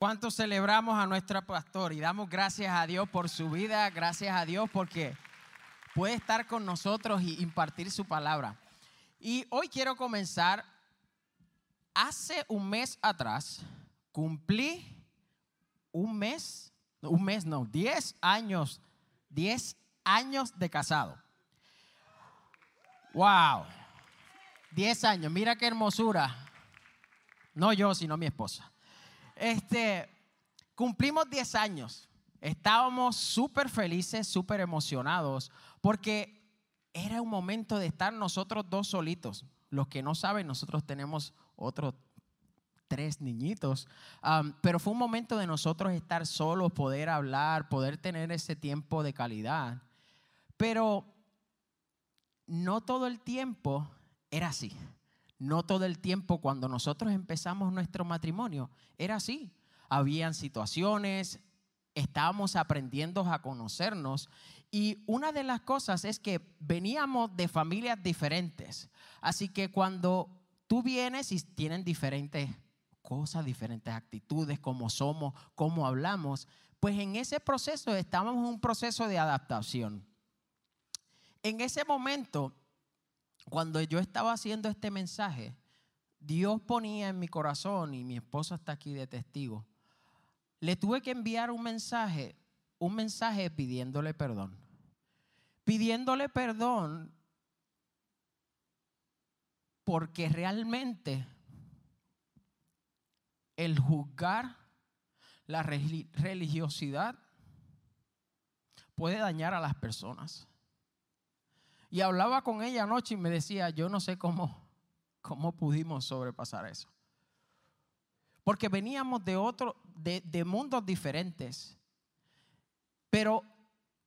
¿Cuánto celebramos a nuestra pastor y damos gracias a Dios por su vida? Gracias a Dios porque puede estar con nosotros y impartir su palabra. Y hoy quiero comenzar. Hace un mes atrás cumplí un mes, un mes no, 10 años, 10 años de casado. Wow. 10 años, mira qué hermosura. No yo, sino mi esposa. Este, cumplimos 10 años. Estábamos súper felices, súper emocionados, porque era un momento de estar nosotros dos solitos. Los que no saben, nosotros tenemos otros tres niñitos, pero fue un momento de nosotros estar solos, poder hablar, poder tener ese tiempo de calidad. Pero no todo el tiempo era así. No todo el tiempo cuando nosotros empezamos nuestro matrimonio era así. Habían situaciones, estábamos aprendiendo a conocernos y una de las cosas es que veníamos de familias diferentes. Así que cuando tú vienes y tienen diferentes cosas, diferentes actitudes, cómo somos, cómo hablamos, pues en ese proceso estábamos en un proceso de adaptación. En ese momento cuando yo estaba haciendo este mensaje, Dios ponía en mi corazón, y mi esposa está aquí de testigo, le tuve que enviar un mensaje, un mensaje pidiéndole perdón. Pidiéndole perdón porque realmente el juzgar la religiosidad puede dañar a las personas. Y hablaba con ella anoche y me decía, yo no sé cómo, cómo pudimos sobrepasar eso. Porque veníamos de otro, de, de mundos diferentes. Pero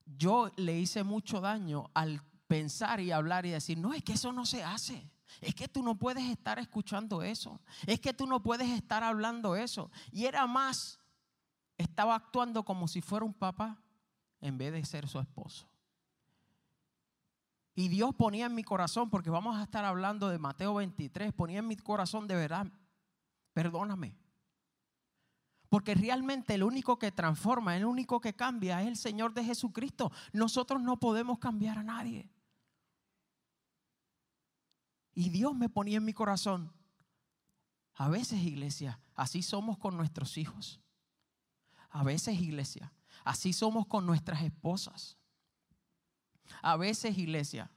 yo le hice mucho daño al pensar y hablar y decir, no, es que eso no se hace. Es que tú no puedes estar escuchando eso. Es que tú no puedes estar hablando eso. Y era más, estaba actuando como si fuera un papá en vez de ser su esposo. Y Dios ponía en mi corazón, porque vamos a estar hablando de Mateo 23, ponía en mi corazón de verdad, perdóname. Porque realmente el único que transforma, el único que cambia es el Señor de Jesucristo. Nosotros no podemos cambiar a nadie. Y Dios me ponía en mi corazón. A veces, iglesia, así somos con nuestros hijos. A veces, iglesia, así somos con nuestras esposas. A veces, iglesia,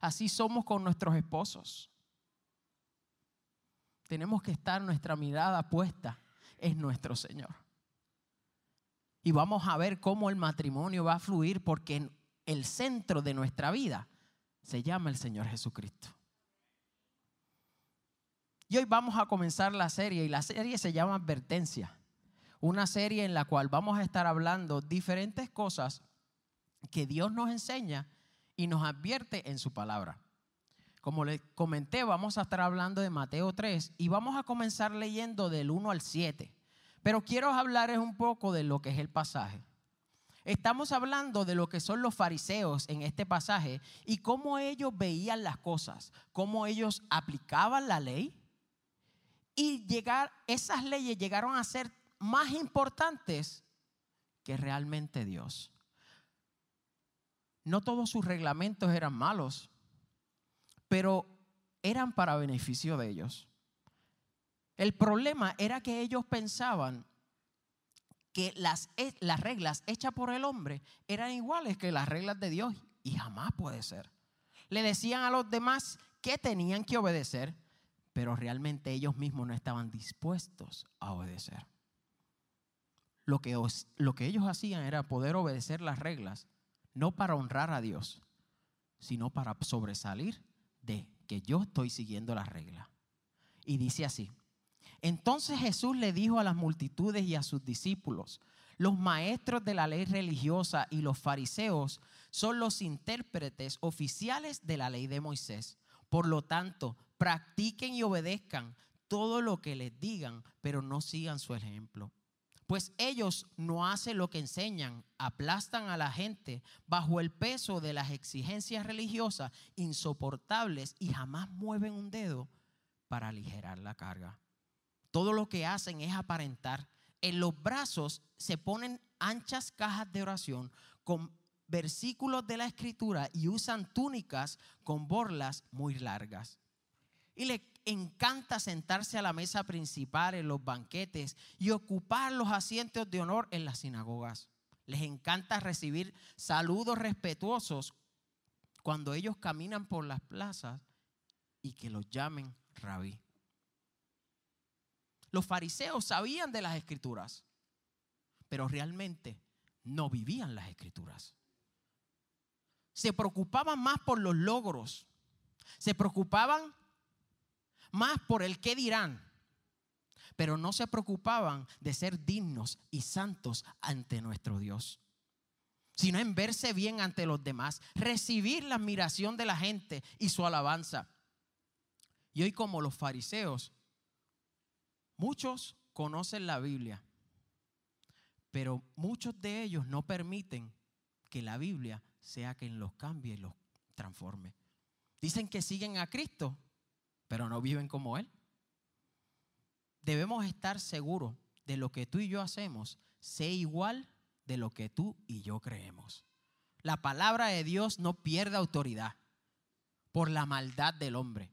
así somos con nuestros esposos. Tenemos que estar nuestra mirada puesta en nuestro Señor. Y vamos a ver cómo el matrimonio va a fluir porque en el centro de nuestra vida se llama el Señor Jesucristo. Y hoy vamos a comenzar la serie y la serie se llama Advertencia. Una serie en la cual vamos a estar hablando diferentes cosas que Dios nos enseña y nos advierte en su palabra. Como les comenté, vamos a estar hablando de Mateo 3 y vamos a comenzar leyendo del 1 al 7. Pero quiero hablarles un poco de lo que es el pasaje. Estamos hablando de lo que son los fariseos en este pasaje y cómo ellos veían las cosas, cómo ellos aplicaban la ley y llegar esas leyes llegaron a ser más importantes que realmente Dios. No todos sus reglamentos eran malos, pero eran para beneficio de ellos. El problema era que ellos pensaban que las, las reglas hechas por el hombre eran iguales que las reglas de Dios y jamás puede ser. Le decían a los demás que tenían que obedecer, pero realmente ellos mismos no estaban dispuestos a obedecer. Lo que, lo que ellos hacían era poder obedecer las reglas no para honrar a Dios, sino para sobresalir de que yo estoy siguiendo la regla. Y dice así, entonces Jesús le dijo a las multitudes y a sus discípulos, los maestros de la ley religiosa y los fariseos son los intérpretes oficiales de la ley de Moisés. Por lo tanto, practiquen y obedezcan todo lo que les digan, pero no sigan su ejemplo pues ellos no hacen lo que enseñan, aplastan a la gente bajo el peso de las exigencias religiosas insoportables y jamás mueven un dedo para aligerar la carga. Todo lo que hacen es aparentar, en los brazos se ponen anchas cajas de oración con versículos de la escritura y usan túnicas con borlas muy largas. Y le encanta sentarse a la mesa principal en los banquetes y ocupar los asientos de honor en las sinagogas. Les encanta recibir saludos respetuosos cuando ellos caminan por las plazas y que los llamen rabí. Los fariseos sabían de las escrituras, pero realmente no vivían las escrituras. Se preocupaban más por los logros, se preocupaban más por el qué dirán, pero no se preocupaban de ser dignos y santos ante nuestro Dios, sino en verse bien ante los demás, recibir la admiración de la gente y su alabanza. Y hoy como los fariseos, muchos conocen la Biblia, pero muchos de ellos no permiten que la Biblia sea quien los cambie y los transforme. Dicen que siguen a Cristo, pero no viven como Él. Debemos estar seguros de lo que tú y yo hacemos, sea igual de lo que tú y yo creemos. La palabra de Dios no pierde autoridad por la maldad del hombre.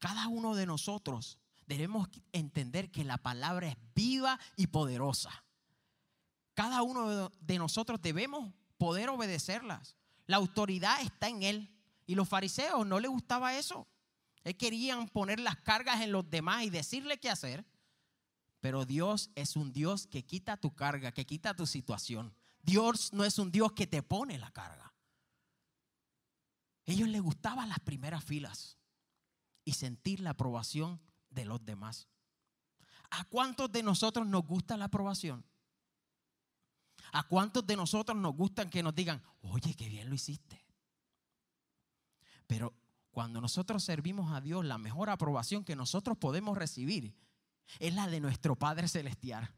Cada uno de nosotros debemos entender que la palabra es viva y poderosa. Cada uno de nosotros debemos poder obedecerlas. La autoridad está en Él. Y los fariseos no les gustaba eso. Ellos querían poner las cargas en los demás y decirle qué hacer. Pero Dios es un Dios que quita tu carga, que quita tu situación. Dios no es un Dios que te pone la carga. ellos les gustaban las primeras filas y sentir la aprobación de los demás. ¿A cuántos de nosotros nos gusta la aprobación? ¿A cuántos de nosotros nos gustan que nos digan, oye, qué bien lo hiciste? Pero cuando nosotros servimos a Dios, la mejor aprobación que nosotros podemos recibir es la de nuestro Padre Celestial.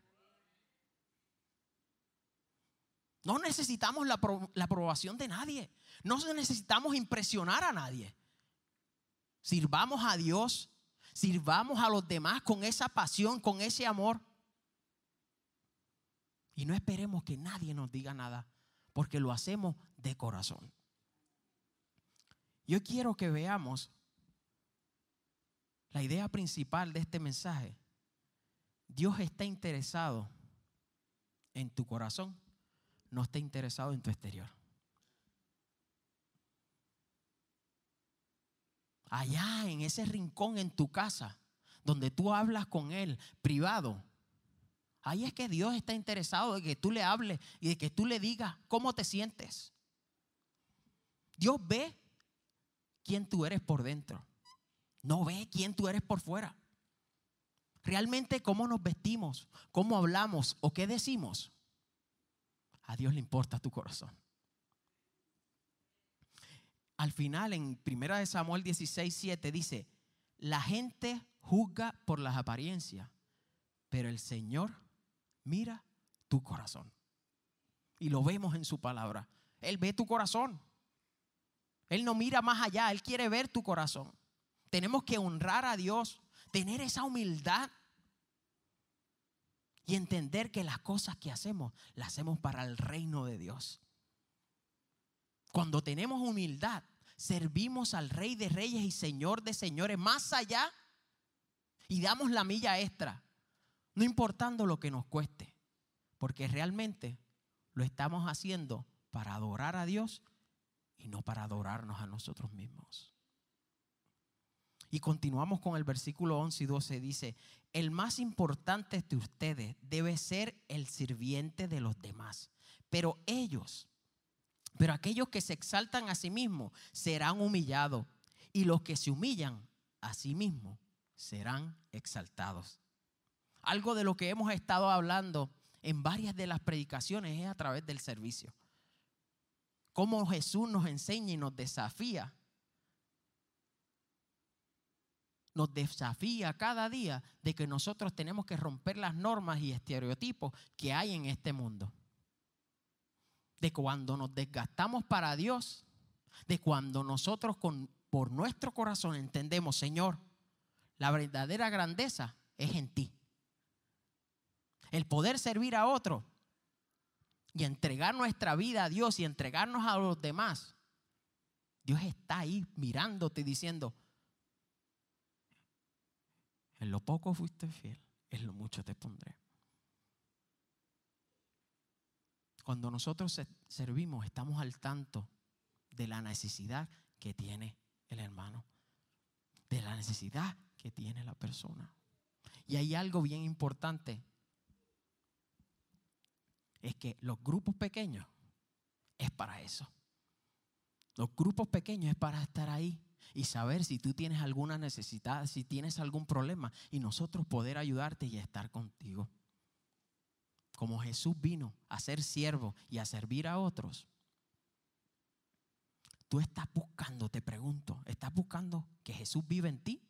No necesitamos la, aprobación de nadie. No necesitamos impresionar a nadie. Sirvamos a Dios, sirvamos a los demás con esa pasión, con ese amor. Y no esperemos que nadie nos diga nada, porque lo hacemos de corazón. Yo quiero que veamos la idea principal de este mensaje. Dios está interesado en tu corazón, no está interesado en tu exterior. allá en ese rincón en tu casa, donde tú hablas con Él privado, ahí es que Dios está interesado de que tú le hables y de que tú le digas cómo te sientes. Dios ve quién tú eres por dentro, no ve quién tú eres por fuera. Realmente cómo nos vestimos, cómo hablamos o qué decimos, a Dios le importa tu corazón al final en 1 Samuel 16, 7 dice, la gente juzga por las apariencias, pero el Señor mira tu corazón. Y lo vemos en su palabra. Él ve tu corazón. Él no mira más allá, Él quiere ver tu corazón. Tenemos que honrar a Dios, tener esa humildad y entender que las cosas que hacemos las hacemos para el reino de Dios. Cuando tenemos humildad, servimos al Rey de Reyes y Señor de Señores más allá y damos la milla extra, no importando lo que nos cueste, porque realmente lo estamos haciendo para adorar a Dios y no para adorarnos a nosotros mismos. Y continuamos con el versículo 11 y 12. Dice, el más importante de ustedes debe ser el sirviente de los demás. Pero ellos pero aquellos que se exaltan a sí mismos serán humillados y los que se humillan a sí mismos serán exaltados. Algo de lo que hemos estado hablando en varias de las predicaciones es a través del servicio. Cómo Jesús nos enseña y nos desafía. Nos desafía cada día de que nosotros tenemos que romper las normas y estereotipos que hay en este mundo de cuando nos desgastamos para Dios, de cuando nosotros con, por nuestro corazón entendemos, Señor, la verdadera grandeza es en ti. el poder servir a otro y entregar nuestra vida a Dios y entregarnos a los demás, Dios está ahí mirándote y diciendo, en lo poco fuiste fiel, en lo mucho te pondré. Cuando nosotros servimos, estamos al tanto de la necesidad que tiene el hermano, de la necesidad que tiene la persona. Y hay algo bien importante es que los grupos pequeños es para eso. Los grupos pequeños es para estar ahí y saber si tú tienes alguna necesidad, si tienes algún problema y nosotros poder ayudarte y estar contigo. Como Jesús vino a ser siervo y a servir a otros. Tú estás buscando, te pregunto, ¿estás buscando que Jesús vive en ti?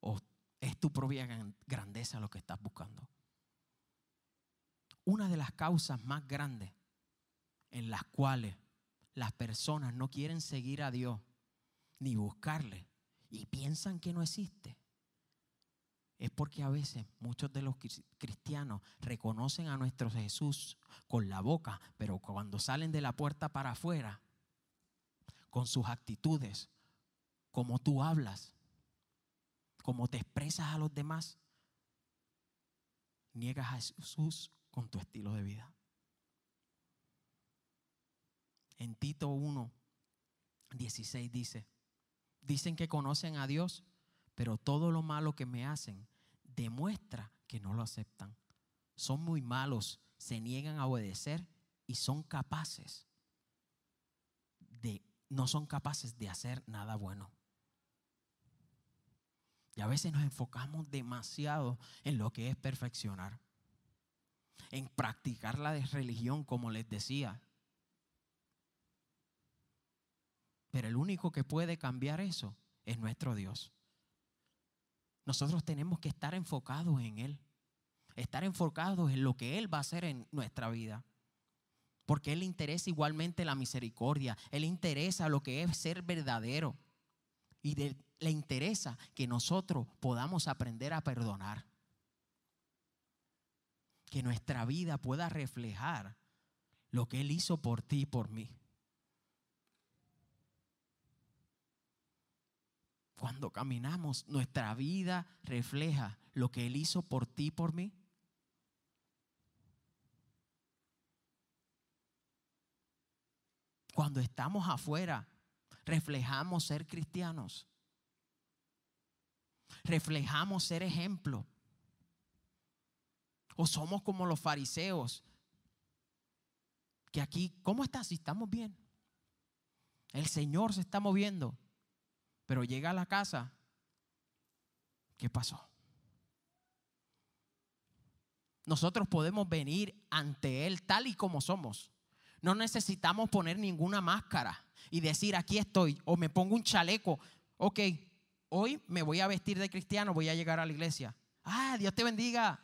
¿O es tu propia grandeza lo que estás buscando? Una de las causas más grandes en las cuales las personas no quieren seguir a Dios ni buscarle y piensan que no existe, es porque a veces muchos de los cristianos reconocen a nuestro Jesús con la boca, pero cuando salen de la puerta para afuera, con sus actitudes, como tú hablas, como te expresas a los demás, niegas a Jesús con tu estilo de vida. En Tito 1, 16 dice, dicen que conocen a Dios, pero todo lo malo que me hacen demuestra que no lo aceptan. Son muy malos, se niegan a obedecer y son capaces de, no son capaces de hacer nada bueno. Y a veces nos enfocamos demasiado en lo que es perfeccionar en practicar la religión, como les decía. Pero el único que puede cambiar eso es nuestro Dios. Nosotros tenemos que estar enfocados en Él, estar enfocados en lo que Él va a hacer en nuestra vida. Porque Él le interesa igualmente la misericordia, Él le interesa lo que es ser verdadero y le interesa que nosotros podamos aprender a perdonar que nuestra vida pueda reflejar lo que Él hizo por ti y por mí. Cuando caminamos, nuestra vida refleja lo que Él hizo por ti y por mí. Cuando estamos afuera, reflejamos ser cristianos. Reflejamos ser ejemplo o somos como los fariseos, que aquí, ¿cómo estás? Si estamos bien. El Señor se está moviendo, pero llega a la casa, ¿qué pasó? Nosotros podemos venir ante Él tal y como somos. No necesitamos poner ninguna máscara y decir, aquí estoy, o me pongo un chaleco. Ok, hoy me voy a vestir de cristiano, voy a llegar a la iglesia. Ah, Dios te bendiga.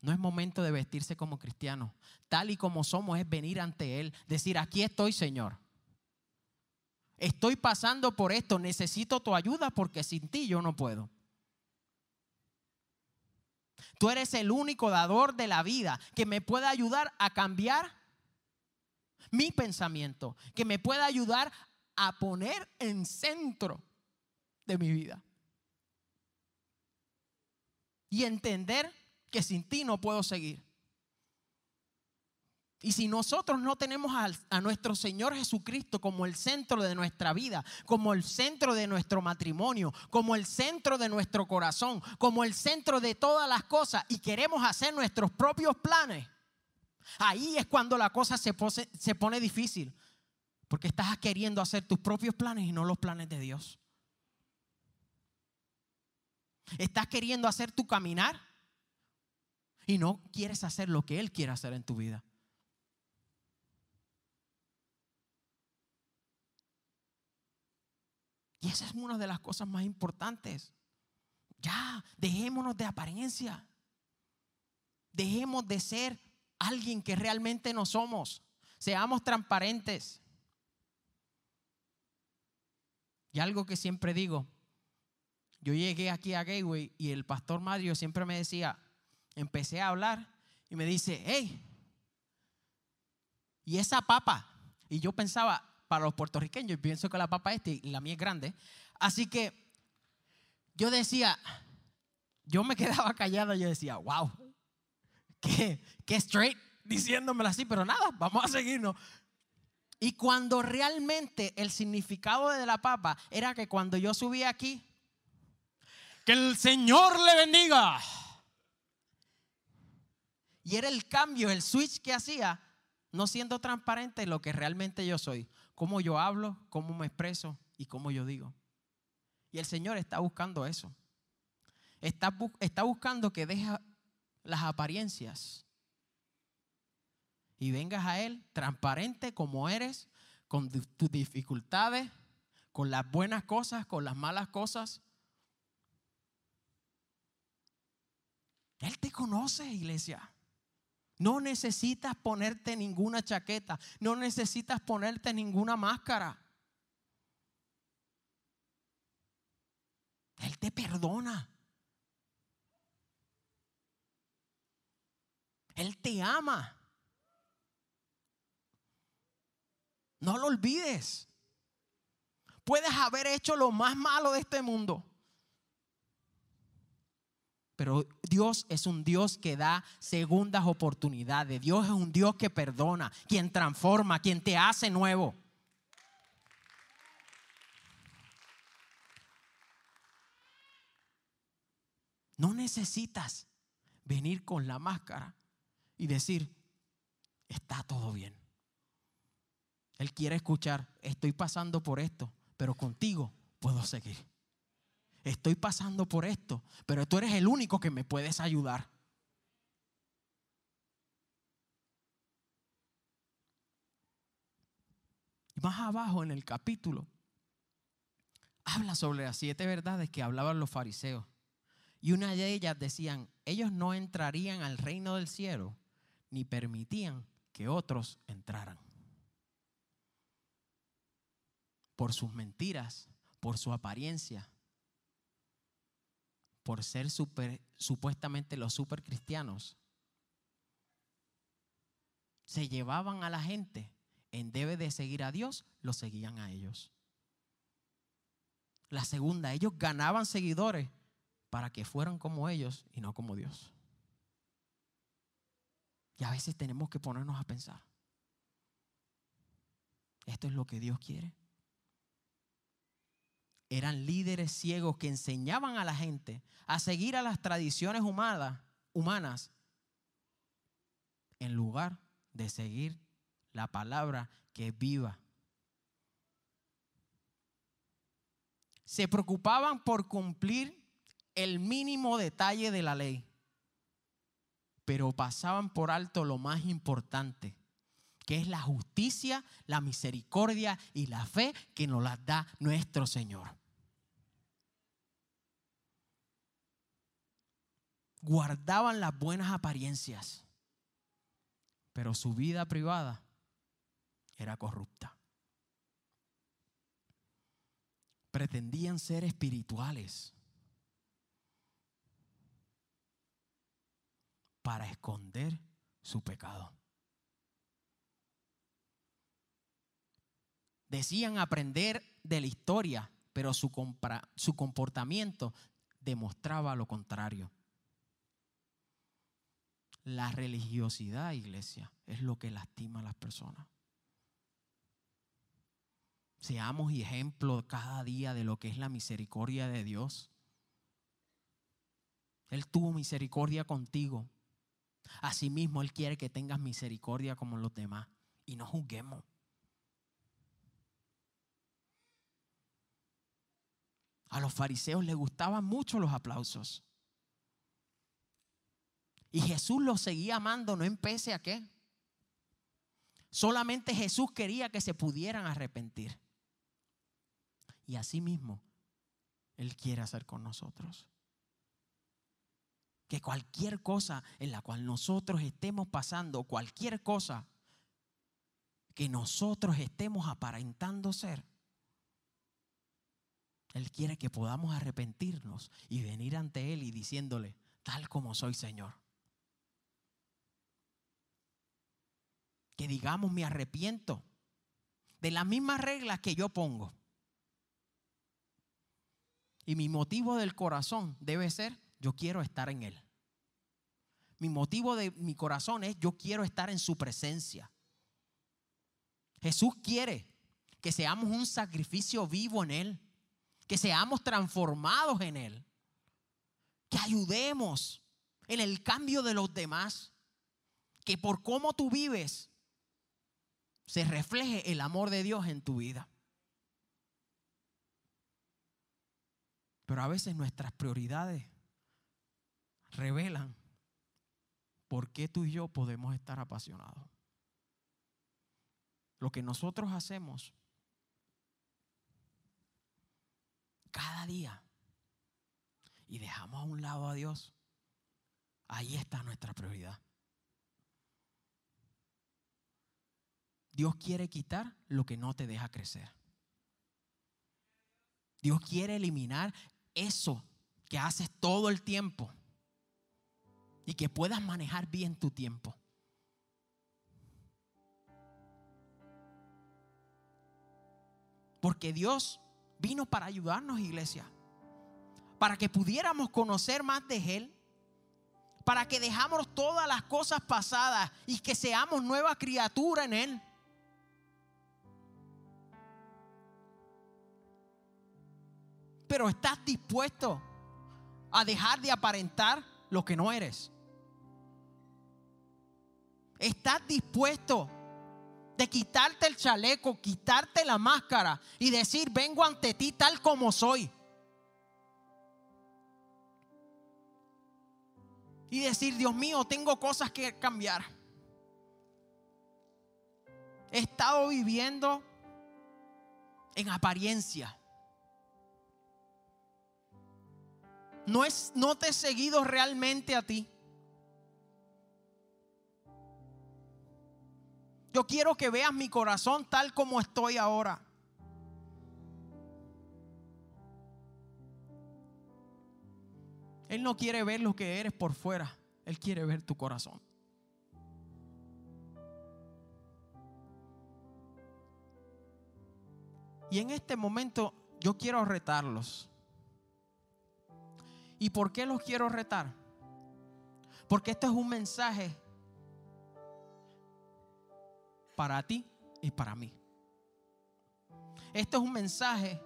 No es momento de vestirse como cristiano. Tal y como somos es venir ante Él, decir, aquí estoy, Señor. Estoy pasando por esto, necesito tu ayuda porque sin ti yo no puedo. Tú eres el único dador de la vida que me puede ayudar a cambiar mi pensamiento, que me puede ayudar a poner en centro de mi vida. Y entender que sin ti no puedo seguir. Y si nosotros no tenemos a, nuestro Señor Jesucristo como el centro de nuestra vida, como el centro de nuestro matrimonio, como el centro de nuestro corazón, como el centro de todas las cosas y queremos hacer nuestros propios planes, ahí es cuando la cosa se, pone difícil. Porque estás queriendo hacer tus propios planes y no los planes de Dios. Estás queriendo hacer tu caminar y no quieres hacer lo que Él quiere hacer en tu vida. Y esa es una de las cosas más importantes. Ya, dejémonos de apariencia. Dejemos de ser alguien que realmente no somos. Seamos transparentes. Y algo que siempre digo, yo llegué aquí a Gateway y el pastor Mario siempre me decía, empecé a hablar y me dice, hey, ¿y esa papa? Y yo pensaba, para los puertorriqueños, pienso que la papa esta y la mía es grande. Así que yo decía, yo me quedaba callado yo decía, wow, qué, qué straight diciéndomelo así, pero nada, vamos a seguirnos. Y cuando realmente el significado de la papa era que cuando yo subí aquí, que el Señor le bendiga. Y era el cambio, el switch que hacía, no siendo transparente lo que realmente yo soy, cómo yo hablo, cómo me expreso y cómo yo digo. Y el Señor está buscando eso. Está, buscando que deje las apariencias y vengas a Él transparente como eres, con tus dificultades, con las buenas cosas, con las malas cosas. Él te conoce, iglesia. No necesitas ponerte ninguna chaqueta, no necesitas ponerte ninguna máscara. Él te perdona. Él te ama. No lo olvides. Puedes haber hecho lo más malo de este mundo. Pero Dios es un Dios que da segundas oportunidades. Dios es un Dios que perdona, quien transforma, quien te hace nuevo. No necesitas venir con la máscara y decir, está todo bien. Él quiere escuchar, estoy pasando por esto, pero contigo puedo seguir. Estoy pasando por esto, pero tú eres el único que me puedes ayudar. Más abajo en el capítulo, habla sobre las siete verdades que hablaban los fariseos. Y una de ellas decían, ellos no entrarían al reino del cielo ni permitían que otros entraran por sus mentiras, por su apariencia, por ser supuestamente los super cristianos, se llevaban a la gente en debe de seguir a Dios, lo seguían a ellos. La segunda, ellos ganaban seguidores para que fueran como ellos y no como Dios. Y a veces tenemos que ponernos a pensar, ¿esto es lo que Dios quiere? Eran líderes ciegos que enseñaban a la gente a seguir a las tradiciones humanas, en lugar de seguir la palabra que es viva. Se preocupaban por cumplir el mínimo detalle de la ley, pero pasaban por alto lo más importante, que es la justicia, la misericordia y la fe que nos las da nuestro Señor. Guardaban las buenas apariencias, pero su vida privada era corrupta. Pretendían ser espirituales para esconder su pecado. Decían aprender de la historia, pero su, su comportamiento demostraba lo contrario. La religiosidad, iglesia, es lo que lastima a las personas. Seamos ejemplo cada día de lo que es la misericordia de Dios. Él tuvo misericordia contigo. Asimismo, Él quiere que tengas misericordia como los demás. Y no juzguemos. A los fariseos les gustaban mucho los aplausos. Y Jesús los seguía amando, no empece a qué. Solamente Jesús quería que se pudieran arrepentir. Y así mismo, Él quiere hacer con nosotros. Que cualquier cosa en la cual nosotros estemos pasando, cualquier cosa que nosotros estemos aparentando ser, Él quiere que podamos arrepentirnos y venir ante Él y diciéndole, tal como soy, Señor. Que digamos, me arrepiento de las mismas reglas que yo pongo. Y mi motivo del corazón debe ser, yo quiero estar en Él. Mi motivo de mi corazón es, yo quiero estar en su presencia. Jesús quiere que seamos un sacrificio vivo en Él, que seamos transformados en Él, que ayudemos en el cambio de los demás, que por cómo tú vives se refleje el amor de Dios en tu vida. Pero a veces nuestras prioridades revelan por qué tú y yo podemos estar apasionados. Lo que nosotros hacemos cada día y dejamos a un lado a Dios, ahí está nuestra prioridad. Dios quiere quitar lo que no te deja crecer. Dios quiere eliminar eso que haces todo el tiempo y que puedas manejar bien tu tiempo. Porque Dios vino para ayudarnos, iglesia. Para que pudiéramos conocer más de Él. Para que dejamos todas las cosas pasadas y que seamos nueva criatura en Él. Pero estás dispuesto a dejar de aparentar lo que no eres. Estás dispuesto de quitarte el chaleco, quitarte la máscara y decir, vengo ante ti tal como soy. Y decir, Dios mío, tengo cosas que cambiar. He estado viviendo en apariencia. No, es, no te he seguido realmente a ti. Yo quiero que veas mi corazón tal como estoy ahora. Él no quiere ver lo que eres por fuera. Él quiere ver tu corazón. Y en este momento yo quiero retarlos. ¿Y por qué los quiero retar? Porque esto es un mensaje para ti y para mí. Esto es un mensaje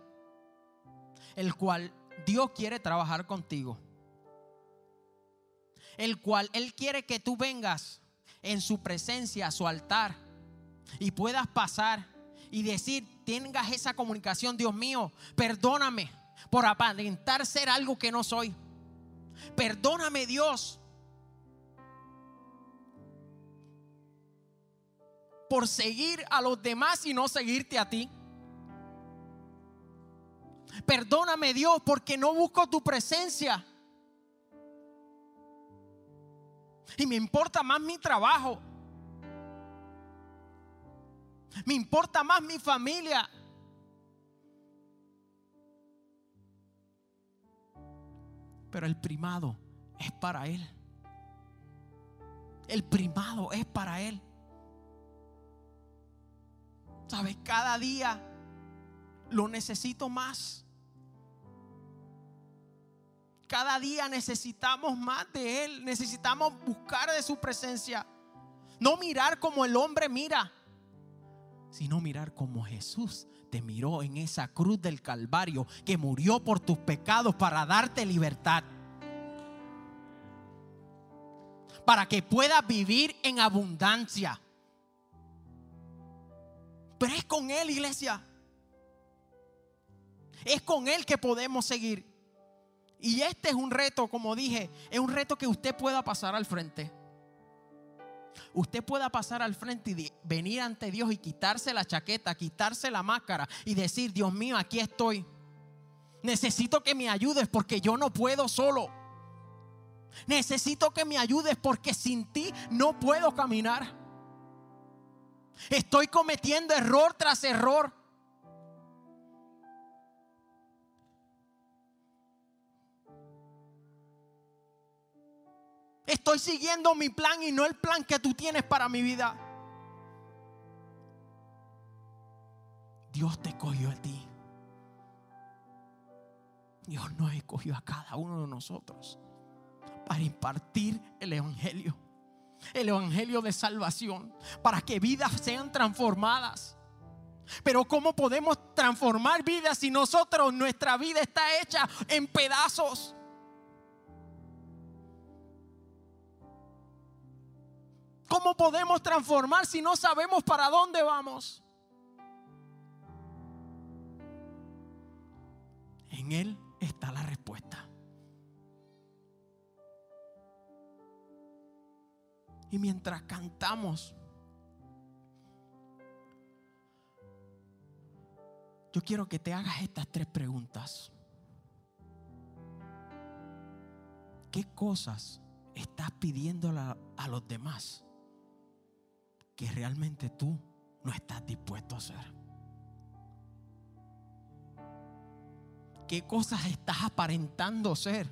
el cual Dios quiere trabajar contigo. El cual Él quiere que tú vengas en su presencia, a su altar, y puedas pasar y decir, tengas esa comunicación, Dios mío, perdóname por aparentar ser algo que no soy. Perdóname Dios por seguir a los demás y no seguirte a ti. Perdóname Dios porque no busco tu presencia. Y me importa más mi trabajo. Me importa más mi familia. Pero el primado es para Él. El primado es para Él. Sabes, cada día lo necesito más. Cada día necesitamos más de Él. Necesitamos buscar de su presencia. No mirar como el hombre mira, sino mirar como Jesús te miró en esa cruz del Calvario que murió por tus pecados para darte libertad. Para que puedas vivir en abundancia. Pero es con Él, iglesia. Es con Él que podemos seguir. Y este es un reto, como dije, es un reto que usted pueda pasar al frente usted pueda pasar al frente y venir ante Dios y quitarse la chaqueta, quitarse la máscara y decir, Dios mío, aquí estoy. Necesito que me ayudes porque yo no puedo solo. Necesito que me ayudes porque sin ti no puedo caminar. Estoy cometiendo error tras error. Estoy siguiendo mi plan y no el plan que tú tienes para mi vida. Dios te cogió a ti. Dios nos escogió a cada uno de nosotros para impartir el Evangelio. El Evangelio de salvación. Para que vidas sean transformadas. Pero ¿cómo podemos transformar vidas si nosotros, nuestra vida está hecha en pedazos? ¿Cómo podemos transformar si no sabemos para dónde vamos? En Él está la respuesta. Y mientras cantamos, yo quiero que te hagas estas tres preguntas. ¿Qué cosas estás pidiendo a los demás que realmente tú no estás dispuesto a hacer? ¿Qué cosas estás aparentando ser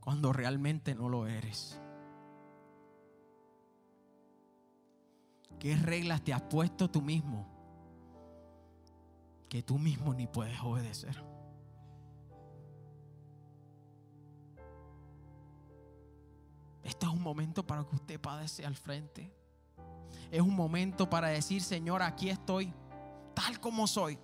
cuando realmente no lo eres? ¿Qué reglas te has puesto tú mismo que tú mismo ni puedes obedecer? Este es un momento para que usted padece al frente. Es un momento para decir, Señor, aquí estoy, tal como soy.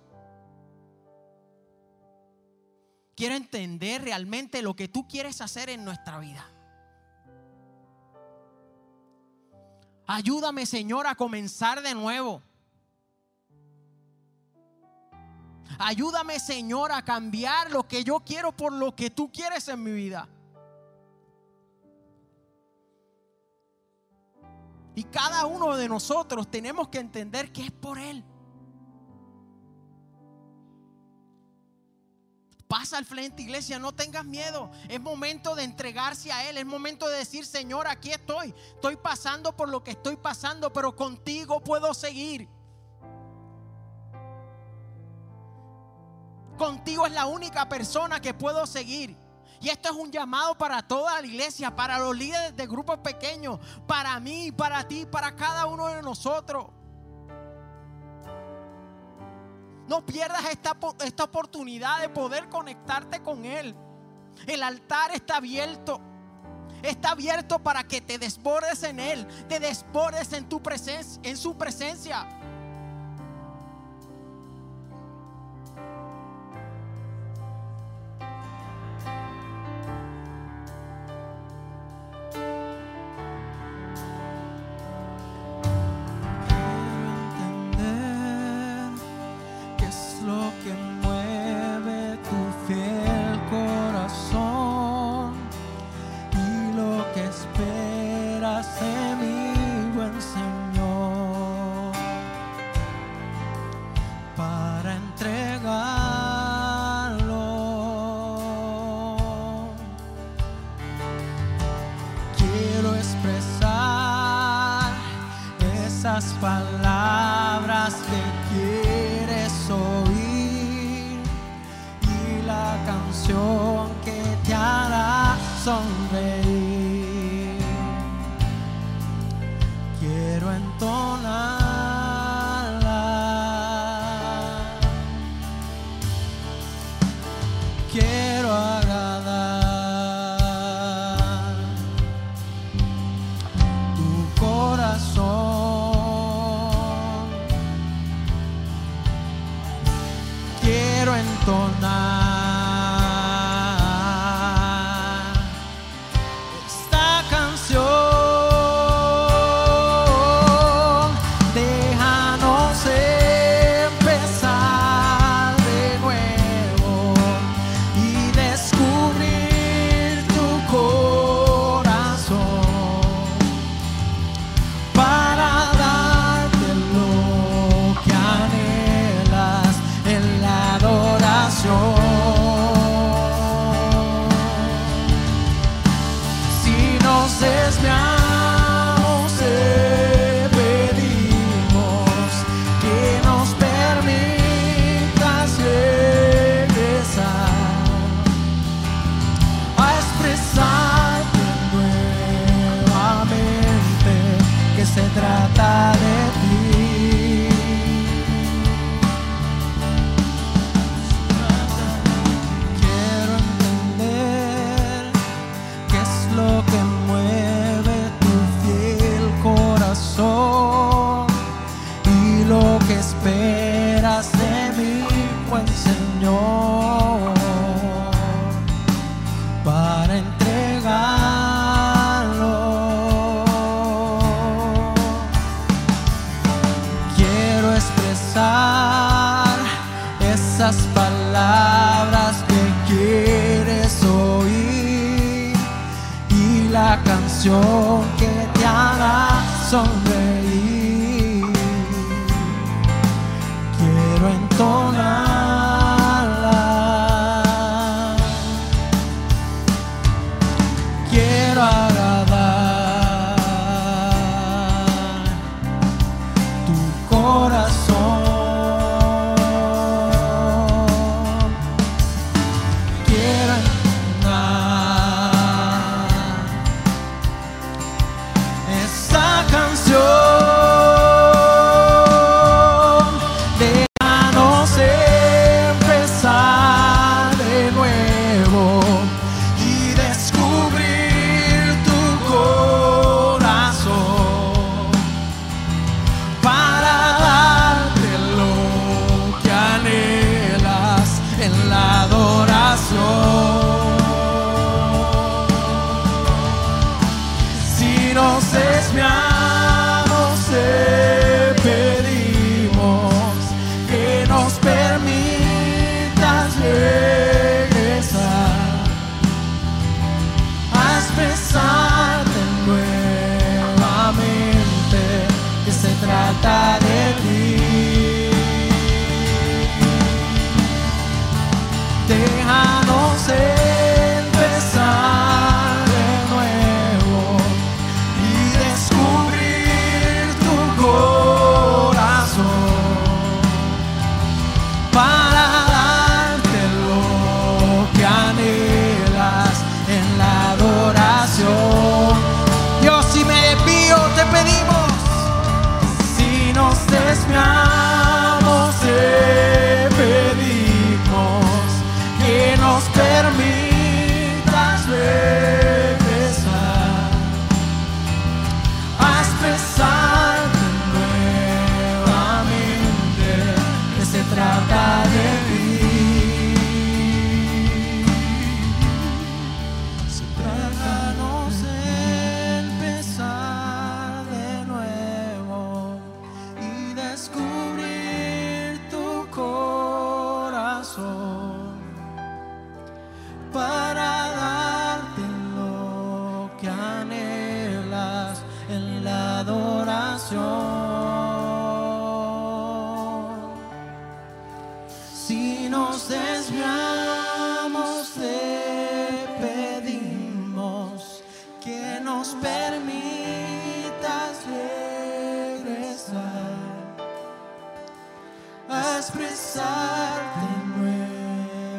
Quiero entender realmente lo que tú quieres hacer en nuestra vida. Ayúdame, Señor, a comenzar de nuevo. Ayúdame, Señor, a cambiar lo que yo quiero por lo que tú quieres en mi vida. Y cada uno de nosotros tenemos que entender que es por Él. Pasa al frente, iglesia, no tengas miedo. Es momento de entregarse a Él. Es momento de decir, Señor, aquí estoy. Estoy pasando por lo que estoy pasando, pero contigo puedo seguir. Contigo es la única persona que puedo seguir. Y esto es un llamado para toda la iglesia, para los líderes de grupos pequeños, para mí, para ti, para cada uno de nosotros. No pierdas esta, esta oportunidad de poder conectarte con Él. El altar está abierto. Está abierto para que te desbordes en Él, te desbordes en tu presencia, en su presencia.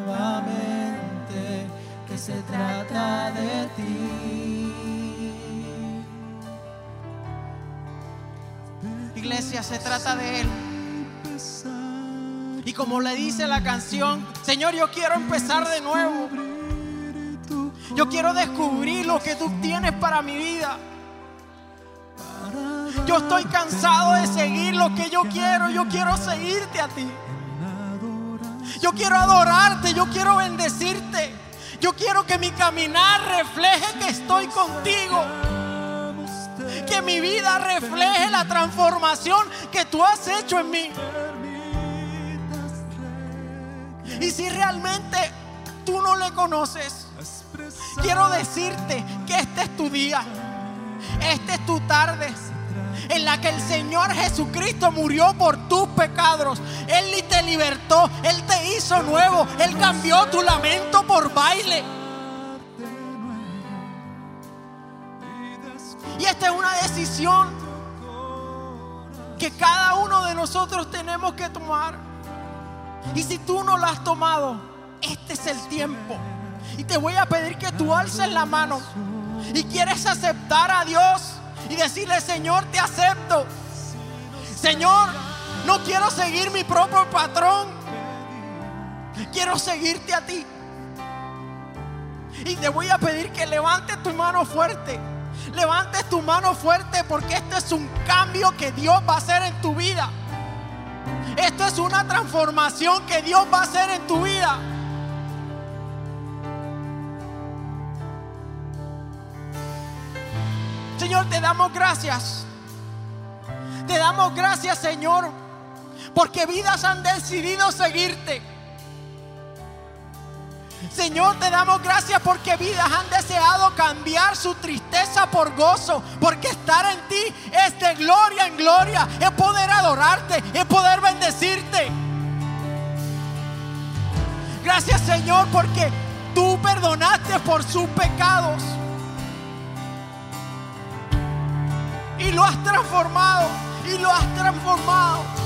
Nuevamente que se trata de ti. Iglesia, se trata de Él. Y como le dice la canción, Señor, yo quiero empezar de nuevo. Yo quiero descubrir lo que tú tienes para mi vida. Yo estoy cansado de seguir lo que yo quiero. Yo quiero seguirte a ti. Yo quiero adorarte. Yo quiero bendecirte. Yo quiero que mi caminar refleje que estoy contigo. Que mi vida refleje la transformación que tú has hecho en mí. Y si realmente tú no le conoces, quiero decirte que este es tu día. Esta es tu tarde en la que el Señor Jesucristo murió por tus pecados. Él te libertó, Él te hizo nuevo, Él cambió tu lamento por baile. Y esta es una decisión que cada uno de nosotros tenemos que tomar. Y si tú no la has tomado, este es el tiempo. Y te voy a pedir que tú alces la mano y quieres aceptar a Dios y decirle, Señor, te acepto. Señor, no quiero seguir mi propio patrón. Quiero seguirte a ti. Y te voy a pedir que levantes tu mano fuerte. Levantes tu mano fuerte porque este es un cambio que Dios va a hacer en tu vida. Esto es una transformación que Dios va a hacer en tu vida. Señor, te damos gracias. Te damos gracias, Señor, porque vidas han decidido seguirte. Señor, te damos gracias porque vidas han deseado cambiar su tristeza por gozo, porque estar en ti es de gloria en gloria, es poder adorarte, es poder bendecirte. Gracias Señor porque tú perdonaste por sus pecados y lo has transformado y lo has transformado.